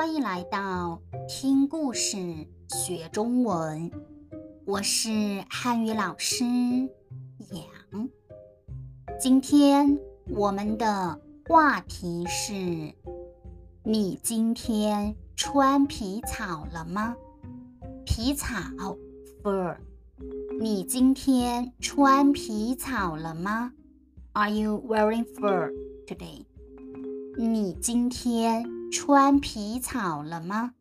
欢迎来到听故事学中文。我是汉语老师杨。今天我们的话题是：你今天穿皮草了吗？皮草 fur。你今天穿皮草了吗？Are you wearing fur today？你今天穿皮草了吗？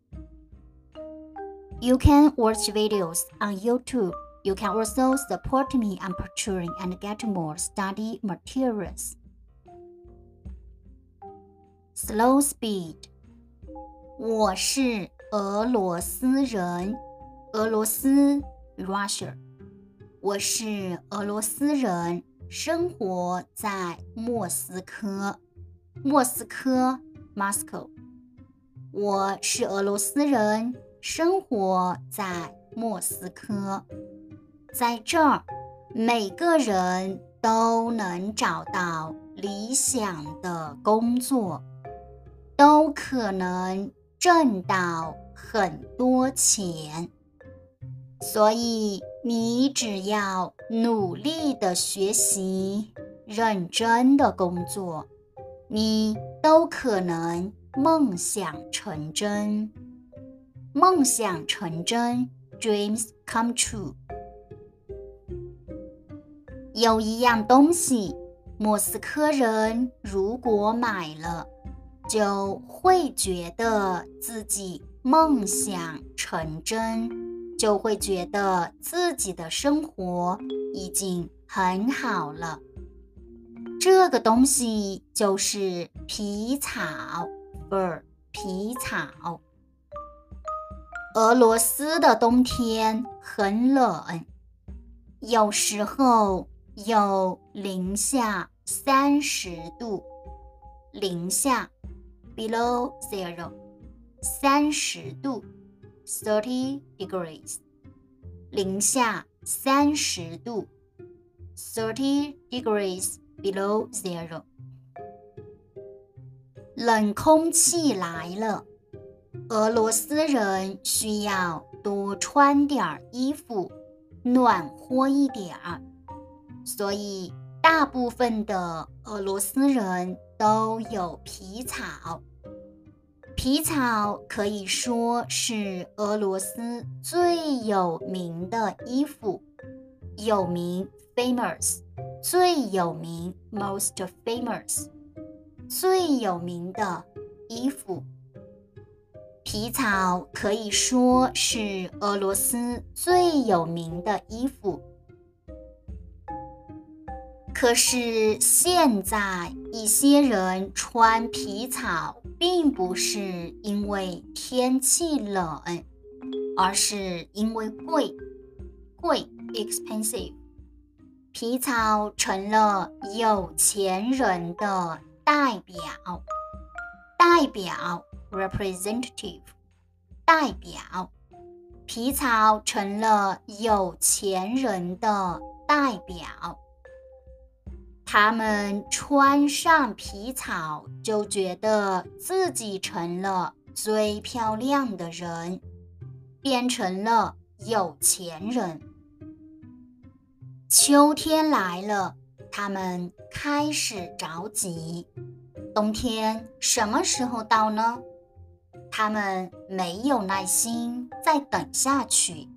You can watch videos on YouTube. You can also support me on Patreon and get more study materials. Slow speed. 我是俄罗斯人，俄罗斯 Russia。我是俄罗斯人，生活在莫斯科。莫斯科 （Moscow）。 我是俄罗斯人，生活在莫斯科。在这儿，每个人都能找到理想的工作，都可能挣到很多钱。所以，你只要努力的学习，认真的工作，你都可能梦想成真。梦想成真，dreams come true。有一样东西，莫斯科人如果买了，就会觉得自己梦想成真。就会觉得自己的生活已经很好了。这个东西就是皮草，不是皮草。俄罗斯的冬天很冷，有时候有零下三十度，零下 （below zero），三十度。thirty degrees，零下三十度，thirty degrees below zero。冷空气来了，俄罗斯人需要多穿点儿衣服，暖和一点儿，所以大部分的俄罗斯人都有皮草。皮草可以说是俄罗斯最有名的衣服，有名 famous，最有名 most famous，最有名的衣服。皮草可以说是俄罗斯最有名的衣服。可是现在一些人穿皮草，并不是因为天气冷，而是因为贵，贵 expensive。皮草成了有钱人的代表，代表 representative，代表。皮草成了有钱人的代表。他们穿上皮草，就觉得自己成了最漂亮的人，变成了有钱人。秋天来了，他们开始着急。冬天什么时候到呢？他们没有耐心再等下去，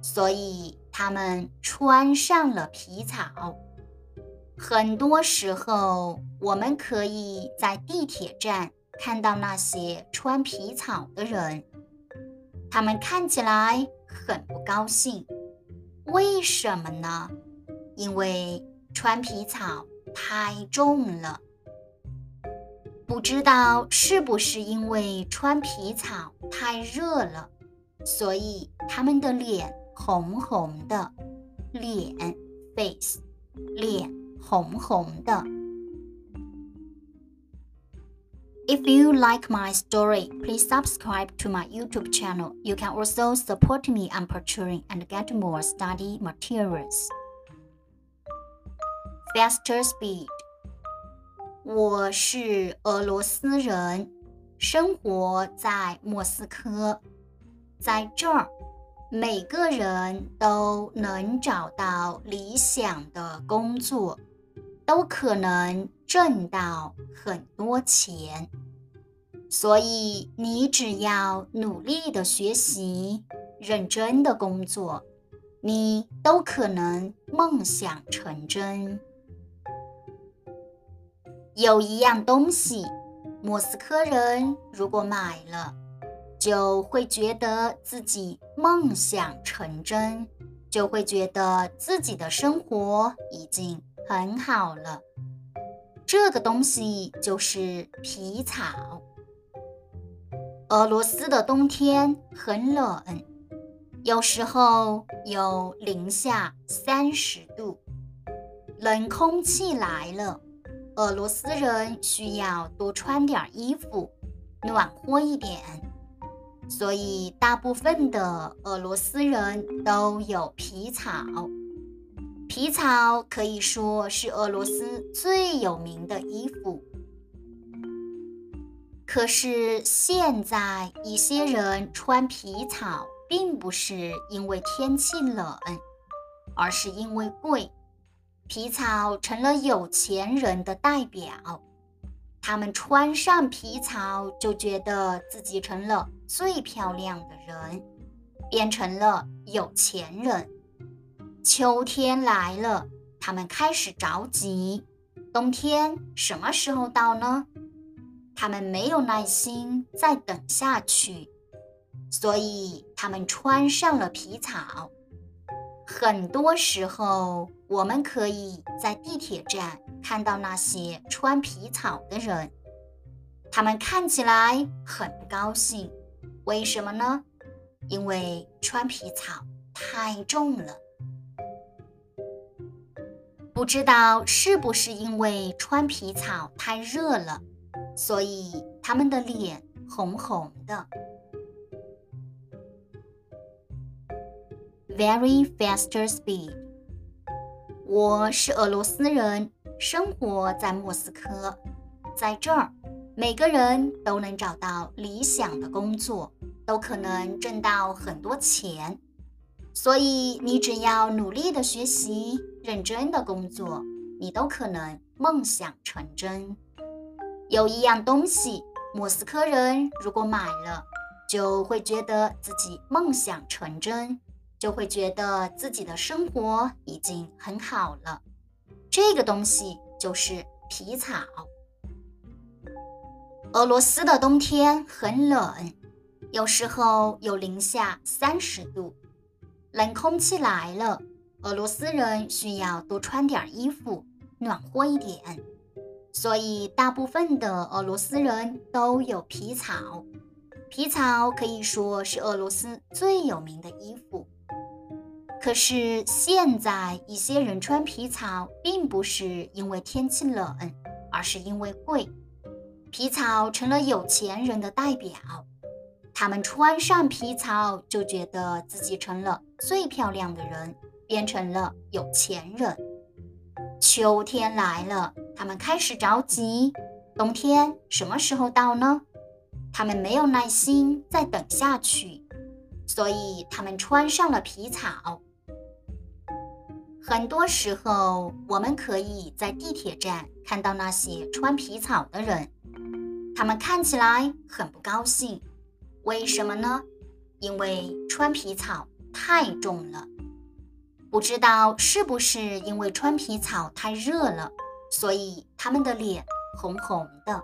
所以他们穿上了皮草。很多时候，我们可以在地铁站看到那些穿皮草的人，他们看起来很不高兴。为什么呢？因为穿皮草太重了。不知道是不是因为穿皮草太热了，所以他们的脸红红的，脸 face 脸。红红的。If you like my story, please subscribe to my YouTube channel. You can also support me on Patreon and get more study materials. Faster speed. 我是俄罗斯人，生活在莫斯科，在这儿，每个人都能找到理想的工作，都可能挣到很多钱。所以，你只要努力的学习，认真的工作，你都可能梦想成真。有一样东西，莫斯科人如果买了，就会觉得自己梦想成真，就会觉得自己的生活已经很好了。这个东西就是皮草。俄罗斯的冬天很冷，有时候有零下三十度，冷空气来了，俄罗斯人需要多穿点衣服，暖和一点。所以，大部分的俄罗斯人都有皮草。皮草可以说是俄罗斯最有名的衣服。可是现在一些人穿皮草，并不是因为天气冷，而是因为贵。皮草成了有钱人的代表，他们穿上皮草就觉得自己成了最漂亮的人，变成了有钱人。秋天来了，他们开始着急，冬天什么时候到呢？他们没有耐心再等下去，所以他们穿上了皮草。很多时候，我们可以在地铁站看到那些穿皮草的人，他们看起来很高兴。为什么呢？因为穿皮草太重了。不知道是不是因为穿皮草太热了？所以他们的脸红红的。Very faster speed。我是俄罗斯人，生活在莫斯科，在这儿，每个人都能找到理想的工作，都可能挣到很多钱。所以你只要努力的学习，认真的工作，你都可能梦想成真。有一样东西，莫斯科人如果买了，就会觉得自己梦想成真，就会觉得自己的生活已经很好了。这个东西就是皮草。俄罗斯的冬天很冷，有时候有零下三十度，冷空气来了，俄罗斯人需要多穿点衣服，暖和一点。所以，大部分的俄罗斯人都有皮草。皮草可以说是俄罗斯最有名的衣服。可是，现在一些人穿皮草，并不是因为天气冷，而是因为贵。皮草成了有钱人的代表，他们穿上皮草，就觉得自己成了最漂亮的人，变成了有钱人。秋天来了。他们开始着急，冬天什么时候到呢？他们没有耐心再等下去，所以他们穿上了皮草。很多时候，我们可以在地铁站看到那些穿皮草的人，他们看起来很不高兴。为什么呢？因为穿皮草太重了。不知道是不是因为穿皮草太热了。所以他们的脸红红的。